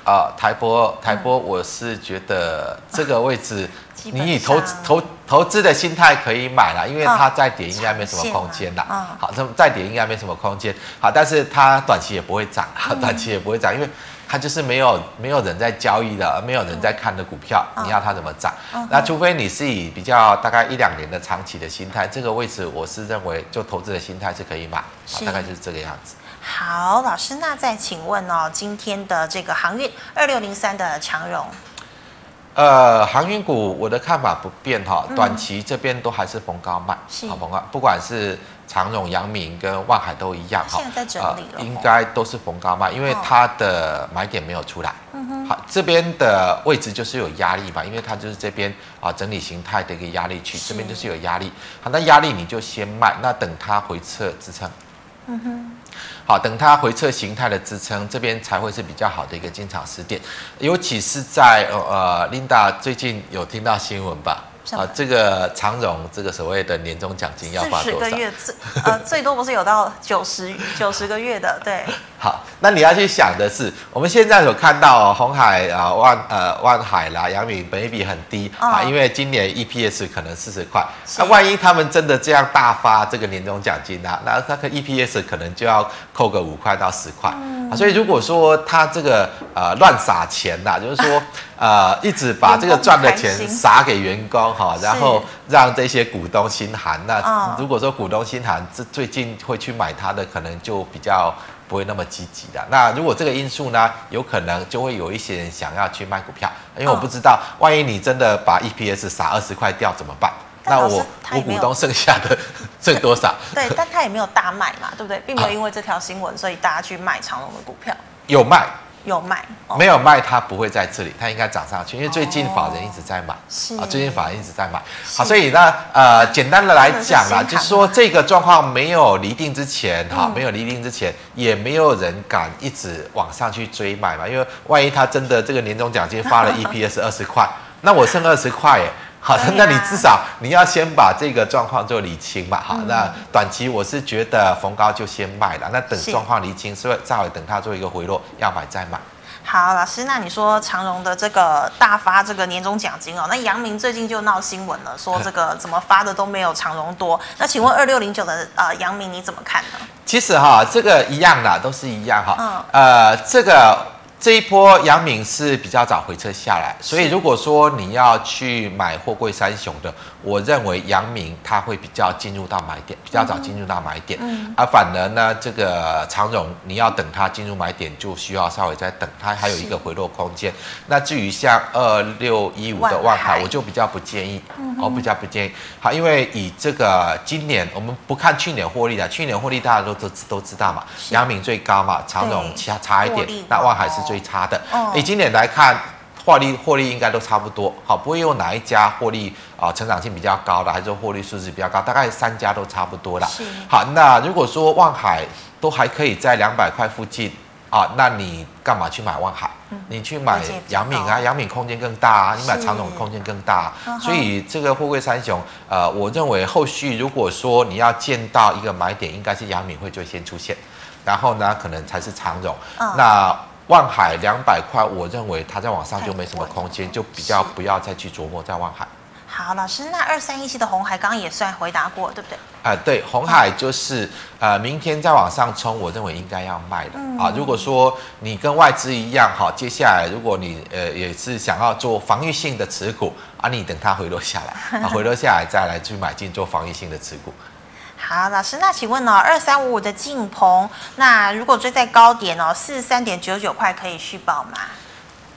啊，台波台波，我是觉得这个位置，你以投投投资的心态可以买了，因为它再跌应该没什么空间的。好，这再跌应该没什么空间。好，但是它短期也不会涨，短期也不会涨，因为它就是没有没有人在交易的，没有人在看的股票，你要它怎么涨？那除非你是以比较大概一两年的长期的心态，这个位置我是认为就投资的心态是可以买，大概就是这个样子。好，老师，那再请问哦，今天的这个航运二六零三的长荣，呃，航运股我的看法不变哈，短期这边都还是逢高卖，是。好逢高，不管是长荣、阳明跟万海都一样哈，现在在整理了，应该都是逢高卖，因为它的买点没有出来，嗯哼，好，这边的位置就是有压力嘛，因为它就是这边啊整理形态的一个压力区，这边就是有压力，好，那压力你就先卖，那等它回撤支撑，嗯哼。好，等它回撤形态的支撑，这边才会是比较好的一个进场时点，尤其是在呃呃，Linda 最近有听到新闻吧？啊，这个长荣这个所谓的年终奖金要发多少？四十个月 [LAUGHS] 最呃最多不是有到九十九十个月的？对。好，那你要去想的是，我们现在所看到红海啊万呃万海啦、阳明本益比很低啊，因为今年 EPS 可能四十块，那万一他们真的这样大发这个年终奖金呢？那那个 EPS 可能就要扣个五块到十块。啊，所以如果说他这个呃乱撒钱呐，就是说呃一直把这个赚的钱撒给员工哈，然后让这些股东心寒。那如果说股东心寒，这最近会去买它的可能就比较。不会那么积极的。那如果这个因素呢，有可能就会有一些人想要去卖股票，因为我不知道，万一你真的把 EPS 撒二十块掉怎么办？那我我股东剩下的 [LAUGHS] 剩多少？[LAUGHS] 对，但他也没有大卖嘛，对不对？并没有因为这条新闻，所以大家去卖长隆的股票。有卖。有卖，哦、没有卖，它不会在这里，它应该涨上去，因为最近法人一直在买，是啊，最近法人一直在买，好，所以呢，呃，简单的来讲啦，就是说这个状况没有厘定之前，哈、嗯，没有厘定之前，也没有人敢一直往上去追买嘛，因为万一他真的这个年终奖金发了 [LAUGHS] EPS 二十块，那我剩二十块耶。好的，那你至少你要先把这个状况做理清吧。好，那短期我是觉得逢高就先卖了，那等状况理清，所以再会等它做一个回落，要买再买。好，老师，那你说长荣的这个大发这个年终奖金哦，那阳明最近就闹新闻了，说这个 [LAUGHS] 怎么发的都没有长荣多。那请问二六零九的呃阳明你怎么看呢？其实哈，这个一样的，都是一样哈。嗯。呃，这个。这一波阳明是比较早回撤下来，所以如果说你要去买货柜三雄的，我认为阳明它会比较进入到买点，比较早进入到买点。嗯，而反而呢，这个长荣你要等它进入买点，就需要稍微再等，它还有一个回落空间。那至于像二六一五的万海，我就比较不建议，我比较不建议。好，因为以这个今年我们不看去年获利的，去年获利大家都都都知道嘛，阳明最高嘛，长荣差差一点，那万海是最。最差的，以今年来看，获利获利应该都差不多，好，不会有哪一家获利啊、呃、成长性比较高的，还是说获利数字比较高，大概三家都差不多啦。是。好，那如果说望海都还可以在两百块附近啊，那你干嘛去买望海？嗯、你去买杨敏啊，杨敏空间更大啊，你买长荣空间更大，啊，所以这个富贵三雄，呃，我认为后续如果说你要见到一个买点，应该是杨敏会最先出现，然后呢，可能才是长荣，嗯、那。万海两百块，我认为它在往上就没什么空间，就比较不要再去琢磨在万海。好，老师，那二三一七的红海刚刚也算回答过，对不对？啊、呃，对，红海就是呃，明天再往上冲，我认为应该要卖的、嗯、啊。如果说你跟外资一样，哈，接下来如果你呃也是想要做防御性的持股啊，你等它回落下来啊，回落下来再来去买进做防御性的持股。好，老师，那请问呢、哦，二三五五的晋鹏，那如果追在高点哦，四十三点九九块可以续抱吗？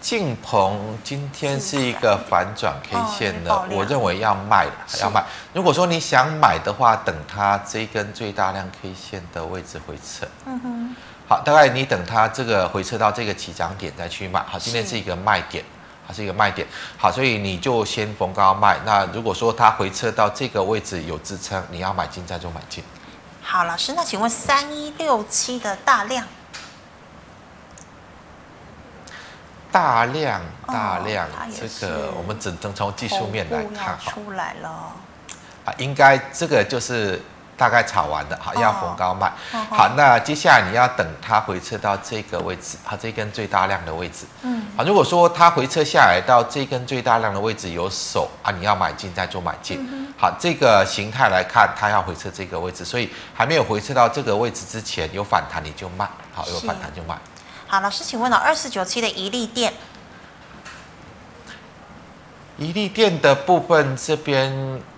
晋鹏今天是一个反转 K 线的，哦、我认为要卖了，要卖。如果说你想买的话，等它这一根最大量 K 线的位置回撤。嗯哼。好，大概你等它这个回撤到这个起涨点再去买。好，今天是一个卖点。它是一个卖点，好，所以你就先逢高卖。那如果说它回撤到这个位置有支撑，你要买进再做买进。好，老师，那请问三一六七的大量，大量大量，哦、这个我们只能从技术面来看，出来了。啊，应该这个就是。大概炒完的，好，要逢高卖。好，那接下来你要等它回撤到这个位置，它，这根最大量的位置。嗯，好，如果说它回撤下来到这根最大量的位置有手啊，你要买进再做买进。好，这个形态来看，它要回撤这个位置，所以还没有回撤到这个位置之前有反弹你就卖，好，有反弹就卖。好，老师，请问了二四九七的一利电。怡利电的部分这边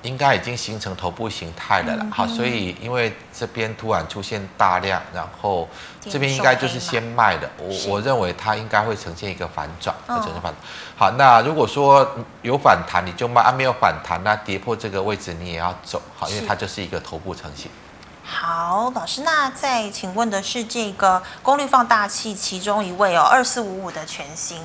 应该已经形成头部形态了啦，好，所以因为这边突然出现大量，然后这边应该就是先卖的，我我认为它应该会呈现一个反转，会呈现反转。好，那如果说有反弹你就卖，啊没有反弹那跌破这个位置你也要走，好，因为它就是一个头部成型。好，老师，那再请问的是这个功率放大器其中一位哦，二四五五的全新。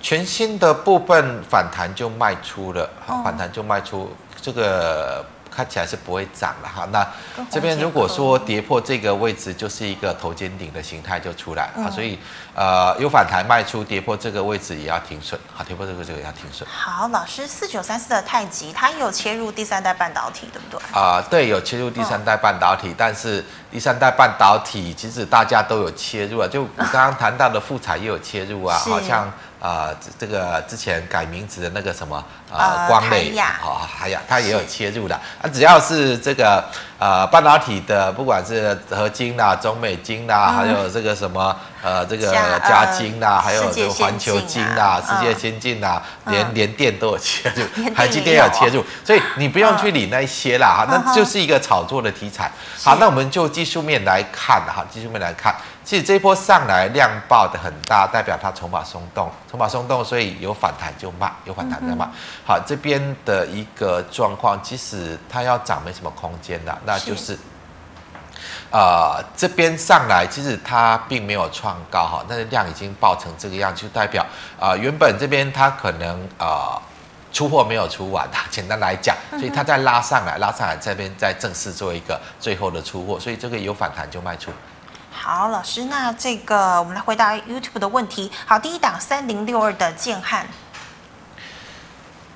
全新的部分反弹就卖出了，好，反弹就卖出，这个看起来是不会涨了哈。那这边如果说跌破这个位置，就是一个头肩顶的形态就出来啊，嗯、所以呃有反弹卖出，跌破这个位置也要停损，好，跌破这个这个也要停损。好，老师，四九三四的太极，它有切入第三代半导体，对不对？啊、呃，对，有切入第三代半导体，但是第三代半导体其实大家都有切入啊，就我刚刚谈到的富彩也有切入啊，好像。啊、呃，这个之前改名字的那个什么呃，光磊，啊，还有它也有切入的。啊，只要是这个呃半导体的，不管是合金啦、中美金啦，嗯、还有这个什么呃这个嘉金啦，还有这个环球金啦、世界先进啦，连连电都有切入，[LAUGHS] 台积电有。切入，所以你不用去理那些啦哈，那就是一个炒作的题材。好，那我们就技术面来看哈，技术面来看。其实这一波上来量爆的很大，代表它筹码松动，筹码松动，所以有反弹就卖，有反弹再卖。好，这边的一个状况，其实它要涨没什么空间的，那就是，啊、呃，这边上来其实它并没有创高哈，但是量已经爆成这个样，就代表啊、呃，原本这边它可能啊、呃、出货没有出完，[LAUGHS] 简单来讲，所以它再拉上来，拉上来这边再正式做一个最后的出货，所以这个有反弹就卖出。好，老师，那这个我们来回答 YouTube 的问题。好，第一档三零六二的建汉，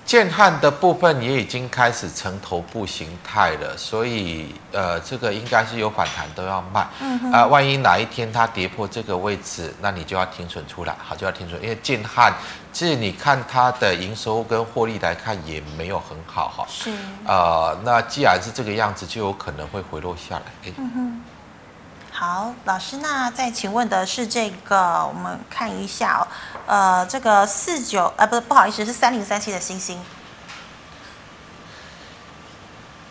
建汉的部分也已经开始成头部形态了，所以呃，这个应该是有反弹都要卖。嗯。啊、呃，万一哪一天它跌破这个位置，那你就要停损出来，好，就要停损，因为建汉其实你看它的营收跟获利来看也没有很好哈。是。呃，那既然是这个样子，就有可能会回落下来。欸、嗯哼。好，老师，那再请问的是这个，我们看一下哦，呃，这个四九，呃，不，不好意思，是三零三七的星星。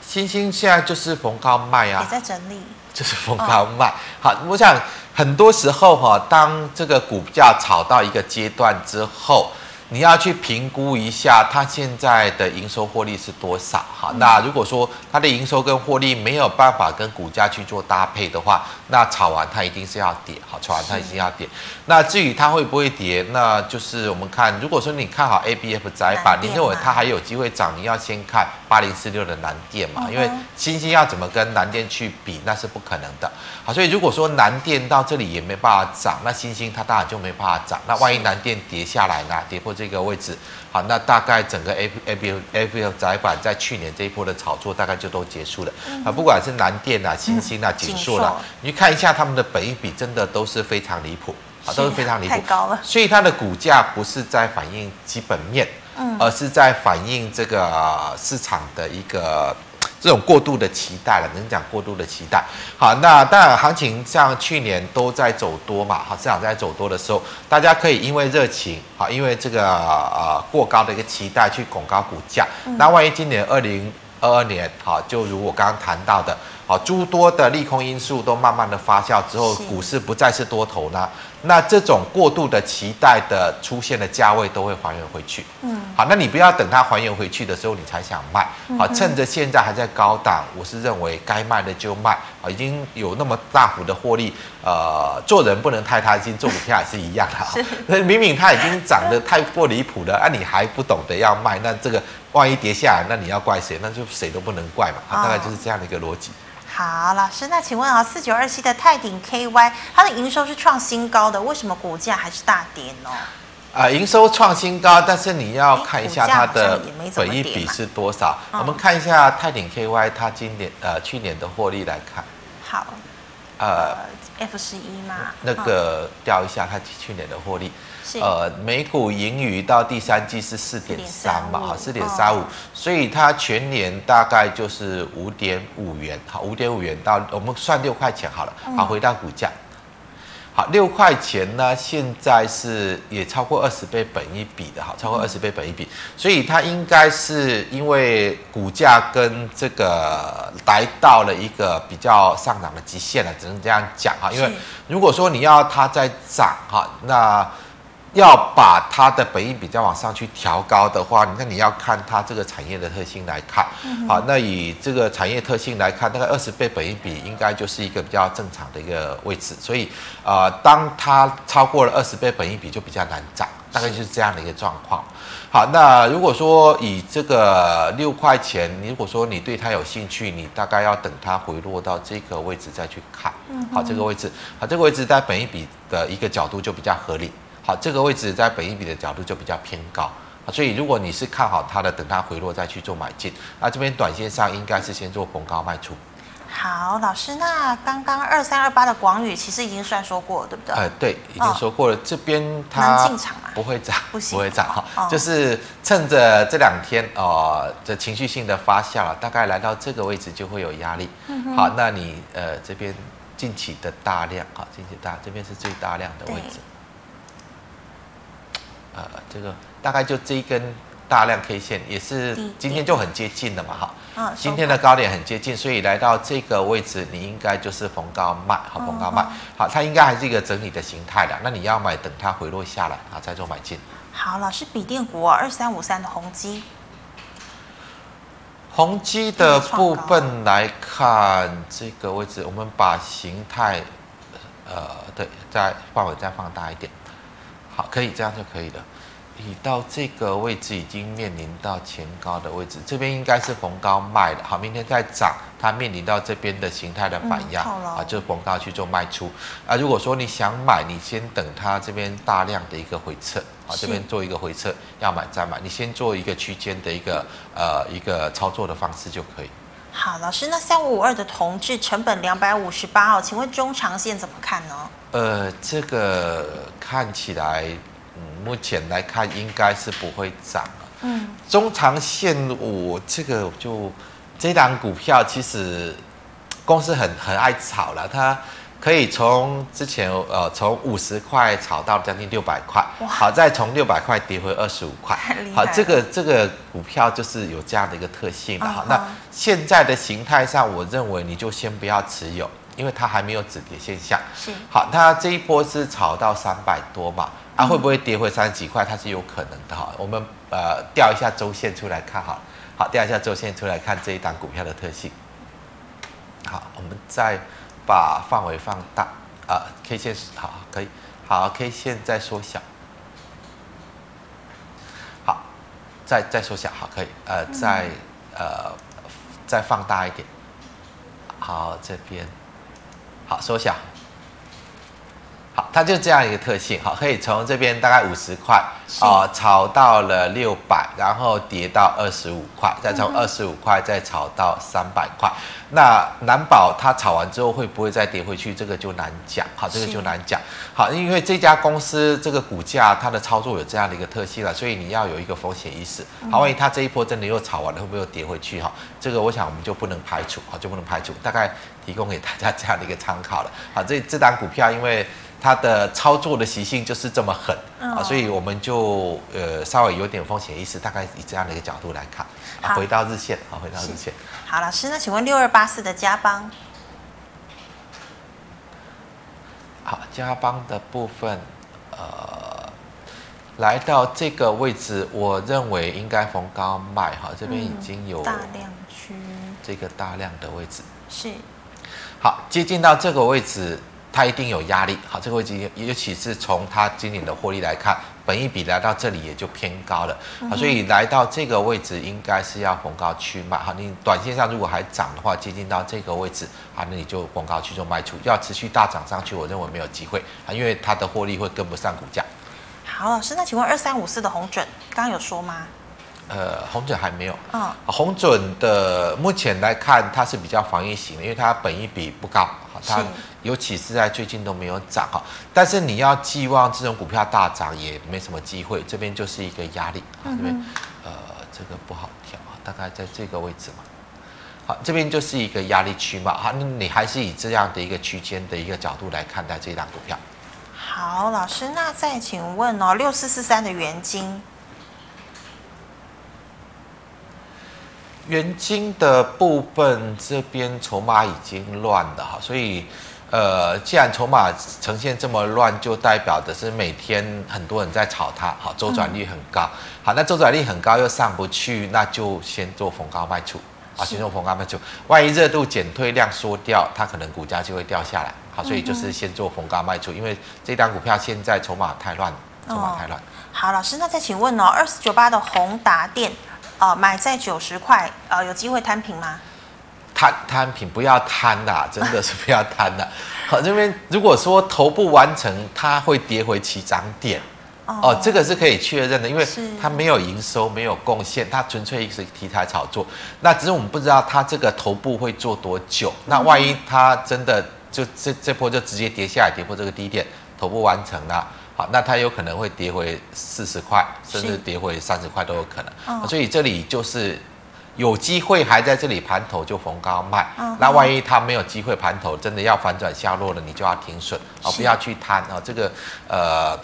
星星现在就是逢高卖啊，也在整理，就是逢高卖。哦、好，我想很多时候哈，当这个股价炒到一个阶段之后，你要去评估一下它现在的营收获利是多少。哈，那如果说它的营收跟获利没有办法跟股价去做搭配的话，那炒完它一定是要跌。好，炒完它一定要跌。那至于它会不会跌，那就是我们看，如果说你看好 ABF 窄板，你认为它还有机会涨，你要先看八零四六的南电嘛，因为欣兴要怎么跟南电去比，那是不可能的。好，所以如果说南电到这里也没办法涨，那欣兴它当然就没办法涨。那万一南电跌下来呢？跌破这个位置，好，那大概整个 A A B A B F 载板在去年这一波的炒作大概就都结束了。啊、嗯，不管是南电啊、新兴啊、景硕啦，你去看一下他们的本益比，真的都是非常离谱，啊，都是非常离谱，太高了。所以它的股价不是在反映基本面，嗯，而是在反映这个市场的一个。这种过度的期待了，能讲过度的期待。好，那当然行情像去年都在走多嘛，哈，市场在走多的时候，大家可以因为热情，好，因为这个呃过高的一个期待去拱高股价。那万一今年二零二二年，好，就如我刚刚谈到的，好，诸多的利空因素都慢慢的发酵之后，股市不再是多头呢？那这种过度的期待的出现的价位都会还原回去。嗯，好，那你不要等它还原回去的时候你才想卖。好，趁着现在还在高档，我是认为该卖的就卖。啊，已经有那么大幅的获利，呃，做人不能太贪心，做股票也是一样的。[LAUGHS] 那明明它已经涨得太过离谱了，啊，你还不懂得要卖，那这个万一跌下来，那你要怪谁？那就谁都不能怪嘛。啊，大概就是这样的一个逻辑。好，老师，那请问啊，四九二七的泰鼎 KY，它的营收是创新高的，为什么股价还是大跌呢？啊、呃，营收创新高，但是你要看一下它的本益比是多少。我们看一下泰鼎 KY，它今年呃去年的获利来看。好。呃，F 十一嘛？那个调一下它去年的获利。呃，每股盈余到第三季是四点三嘛，哈，四点三五，所以它全年大概就是五点五元，好，五点五元到我们算六块钱好了，好，回到股价，好，六块钱呢，现在是也超过二十倍本一比的，哈，超过二十倍本一比，所以它应该是因为股价跟这个来到了一个比较上涨的极限了，只能这样讲哈，因为如果说你要它再涨哈，那要把它的本益比较往上去调高的话，你看你要看它这个产业的特性来看，好，那以这个产业特性来看，大概二十倍本益比应该就是一个比较正常的一个位置，所以呃，当它超过了二十倍本益比就比较难涨，大概就是这样的一个状况。好，那如果说以这个六块钱，你如果说你对它有兴趣，你大概要等它回落到这个位置再去看，好，这个位置，好，这个位置在本益比的一个角度就比较合理。好，这个位置在本一比的角度就比较偏高，所以如果你是看好它的，等它回落再去做买进。那这边短线上应该是先做逢高卖出。好，老师，那刚刚二三二八的广宇其实已经算说过了，对不对？呃，对，已经说过了。哦、这边它不会涨，不会涨哈，哦、就是趁着这两天呃这情绪性的发酵了，大概来到这个位置就会有压力。嗯、好，那你呃这边近期的大量哈，近期大这边是最大量的位置。呃，这个大概就这一根大量 K 线，也是今天就很接近了嘛，哈。嗯。今天的高点很接近，所以来到这个位置，你应该就是逢高卖，好，逢高卖。好，它应该还是一个整理的形态的。那你要买，等它回落下来，啊，再做买进。好，老师，笔电股二三五三的宏基，宏基的部分来看，这个位置，我们把形态，呃，对，再范围再放大一点。好，可以这样就可以了。你到这个位置已经面临到前高的位置，这边应该是逢高卖的。好，明天再涨，它面临到这边的形态的反压、嗯、啊，就逢高去做卖出。啊，如果说你想买，你先等它这边大量的一个回撤，啊，这边做一个回撤，要买再买，你先做一个区间的一个呃一个操作的方式就可以。好，老师，那三五五二的同质成本两百五十八哦，请问中长线怎么看呢？呃，这个看起来，嗯，目前来看应该是不会涨了。嗯，中长线我这个就这档股票其实公司很很爱炒了，它。可以从之前呃从五十块炒到将近六百块，好，再从六百块跌回二十五块，好，这个这个股票就是有这样的一个特性的哈。Uh. 那现在的形态上，我认为你就先不要持有，因为它还没有止跌现象。是。好，它这一波是炒到三百多嘛？啊，会不会跌回三十几块？它是有可能的哈。我们呃调一下周线出来看哈。好，调一下周线出来看这一档股票的特性。好，我们再把范围放大啊，K 线好可以，好 K 线再缩小。好，再再缩小好可以，呃再呃再放大一点。好，这边好缩小。好，它就这样一个特性，好，可以从这边大概五十块啊炒到了六百，然后跌到二十五块，再从二十五块再炒到三百块。那难保它炒完之后会不会再跌回去？这个就难讲。好，这个就难讲。好，因为这家公司这个股价它的操作有这样的一个特性了，所以你要有一个风险意识。好，万一它这一波真的又炒完了，会不会又跌回去？哈，这个我想我们就不能排除，好，就不能排除。大概提供给大家这样的一个参考了。好，这这档股票因为。它的操作的习性就是这么狠啊，哦、所以我们就呃稍微有点风险意识，大概以这样的一个角度来看啊。回到日线啊，回到日线。好，老师，那请问六二八四的加邦？好，加邦的部分，呃，来到这个位置，我认为应该逢高卖哈，这边已经有大量区，这个大量的位置是。好，接近到这个位置。它一定有压力，好，这个位置，尤其是从它今年的获利来看，本一比来到这里也就偏高了，好，所以来到这个位置应该是要逢高去卖，好，你短线上如果还涨的话，接近到这个位置，啊，那你就逢高去做卖出，要持续大涨上去，我认为没有机会，啊，因为它的获利会跟不上股价。好，老师，那请问二三五四的红准，刚刚有说吗？呃，红准还没有，嗯，红准的目前来看，它是比较防御型的，因为它本益比不高，它。尤其是在最近都没有涨哈，但是你要寄望这种股票大涨也没什么机会，这边就是一个压力啊，这边呃这个不好调啊，大概在这个位置嘛，好，这边就是一个压力区嘛，好，你还是以这样的一个区间的一个角度来看待这档股票。好，老师，那再请问哦，六四四三的元金，元金的部分这边筹码已经乱了哈，所以。呃，既然筹码呈现这么乱，就代表的是每天很多人在炒它，好，周转率很高，好，那周转率很高又上不去，那就先做逢高卖出，啊，先做逢高卖出，万一热度减退量缩掉，它可能股价就会掉下来，好，所以就是先做逢高卖出，因为这档股票现在筹码太乱，筹码太乱。好，老师，那再请问哦，二四九八的宏达电，呃，买在九十块，呃，有机会摊平吗？摊摊品，不要贪啦，真的是不要贪啦。[LAUGHS] 好，这边如果说头部完成，它会跌回起涨点。哦，哦，这个是可以确认的，因为它没有营收，没有贡献，它纯粹是题材炒作。那只是我们不知道它这个头部会做多久。那万一它真的就这这波就直接跌下来，跌破这个低点，头部完成了，好，那它有可能会跌回四十块，甚至跌回三十块都有可能。所以这里就是。有机会还在这里盘头就逢高卖，那万一它没有机会盘头，真的要反转下落了，你就要停损啊，不要去贪啊。这个呃，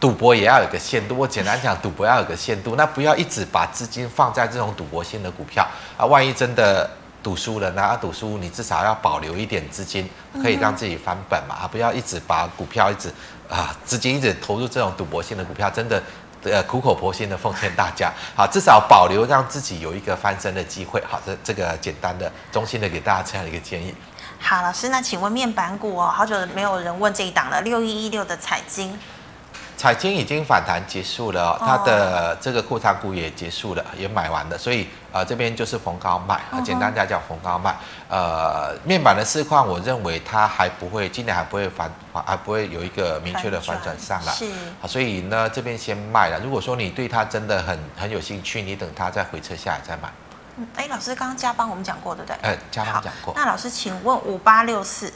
赌博也要有个限度。我简单讲，赌博要有个限度，那不要一直把资金放在这种赌博性的股票啊。万一真的赌输了，那赌输你至少要保留一点资金，可以让自己翻本嘛啊。不要一直把股票一直啊资金一直投入这种赌博性的股票，真的。呃，苦口婆心的奉劝大家，好，至少保留让自己有一个翻身的机会。好，这这个简单的、衷心的给大家这样一个建议。好，老师，那请问面板股哦，好久没有人问这一档了，六一一六的彩金。彩晶已经反弹结束了，它的这个库藏股也结束了，也买完了，所以呃这边就是逢高卖，简单来讲逢高卖。呃，面板的市况，我认为它还不会，今年还不会反，还不会有一个明确的反转上来。是，所以呢这边先卖了。如果说你对它真的很很有兴趣，你等它再回撤下来再买。嗯，哎，老师刚刚嘉邦我们讲过对不对？呃，嘉邦讲过。那老师请问五八六四。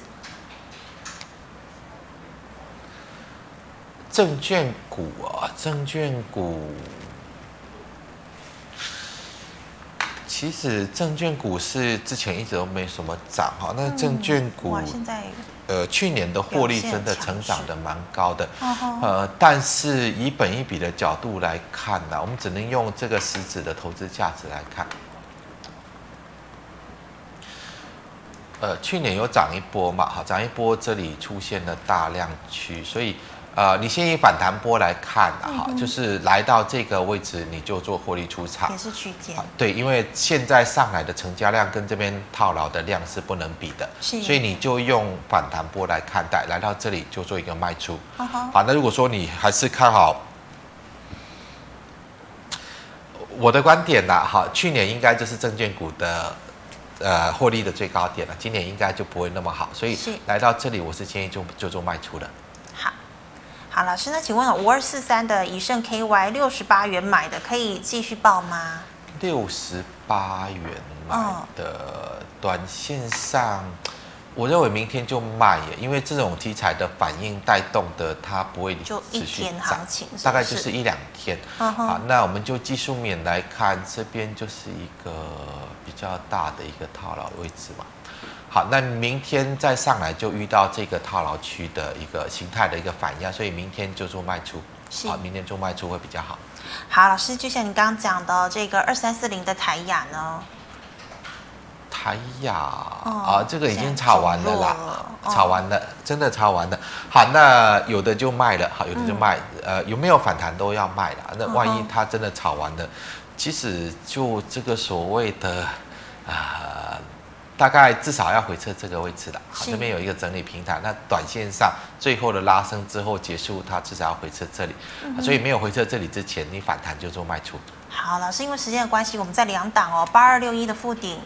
证券股啊，证券股，其实证券股是之前一直都没什么涨哈。那证券股，现在呃，去年的获利真的成长的蛮高的，呃，但是以本一比的角度来看呢，我们只能用这个实质的投资价值来看。呃，去年有涨一波嘛，哈，涨一波，这里出现了大量区，所以。呃，你先以反弹波来看的哈，嗯、就是来到这个位置你就做获利出场，也是区间。对，因为现在上来的成交量跟这边套牢的量是不能比的，是所以你就用反弹波来看待，来到这里就做一个卖出。好，好，好，那如果说你还是看好我的观点呢，哈，去年应该就是证券股的呃获利的最高点了，今年应该就不会那么好，所以来到这里我是建议就就做卖出的。好，老师，那请问五二四三的以盛 KY 六十八元买的，可以继续报吗？六十八元买的，短线上，我认为明天就卖耶，因为这种题材的反应带动的，它不会就一天行情是是，大概就是一两天。好，那我们就技术面来看，这边就是一个比较大的一个套牢位置嘛。好，那明天再上来就遇到这个套牢区的一个形态的一个反压，所以明天就做卖出。是，好，明天做卖出会比较好。好，老师，就像你刚刚讲的这个二三四零的台亚呢？台亚啊、这个已经炒完了啦，了炒完了，真的炒完了。好，那有的就卖了，好，有的就卖。嗯、呃，有没有反弹都要卖了。那万一它真的炒完了，其实就这个所谓的啊。呃大概至少要回撤这个位置的，好，这边有一个整理平台。那短线上最后的拉升之后结束，它至少要回撤这里，嗯、所以没有回撤这里之前，你反弹就做卖出。好，老师，因为时间的关系，我们在两档哦，八二六一的附顶，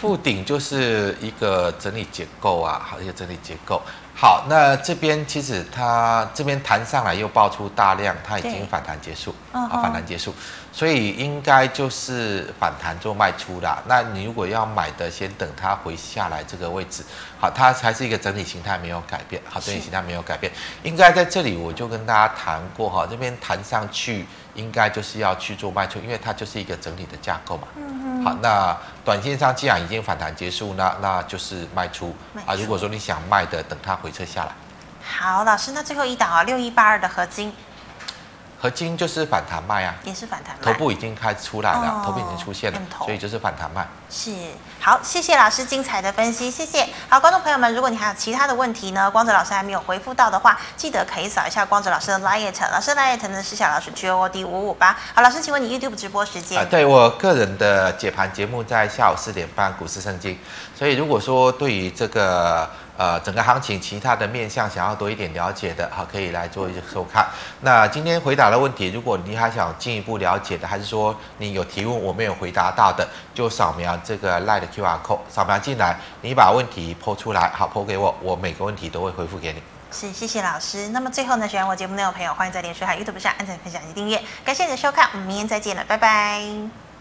附顶就是一个整理结构啊，好，一个整理结构。好，那这边其实它这边弹上来又爆出大量，它已经反弹结束，啊，反弹结束，所以应该就是反弹做卖出啦。那你如果要买的，先等它回下来这个位置，好，它还是一个整体形态没有改变，好，整体形态没有改变，应该在这里我就跟大家谈过哈，这边弹上去应该就是要去做卖出，因为它就是一个整体的架构嘛。嗯好，那短线上既然已经反弹结束，那那就是卖出，卖出啊。如果说你想卖的，等它回撤下来。好，老师，那最后一档啊，六一八二的合金。合金就是反弹卖啊，也是反弹卖，头部已经开出来了，哦、头部已经出现了，所以就是反弹卖。是，好，谢谢老师精彩的分析，谢谢。好，观众朋友们，如果你还有其他的问题呢，光泽老师还没有回复到的话，记得可以扫一下光泽老师的 LINE，老师 LINE 呢是小老师 G O D 五五八。好，老师，请问你 YouTube 直播时间？啊，对我个人的解盘节目在下午四点半，股市圣经。所以如果说对于这个。呃，整个行情其他的面向想要多一点了解的，好，可以来做一些收看。那今天回答的问题，如果你还想进一步了解的，还是说你有提问我没有回答到的，就扫描这个 LINE 的 QR code，扫描进来，你把问题抛出来，好抛给我，我每个问题都会回复给你。是，谢谢老师。那么最后呢，喜欢我节目内容的朋友，欢迎在脸书还有 YouTube 上按赞、分享及订阅。感谢你的收看，我们明天再见了，拜拜。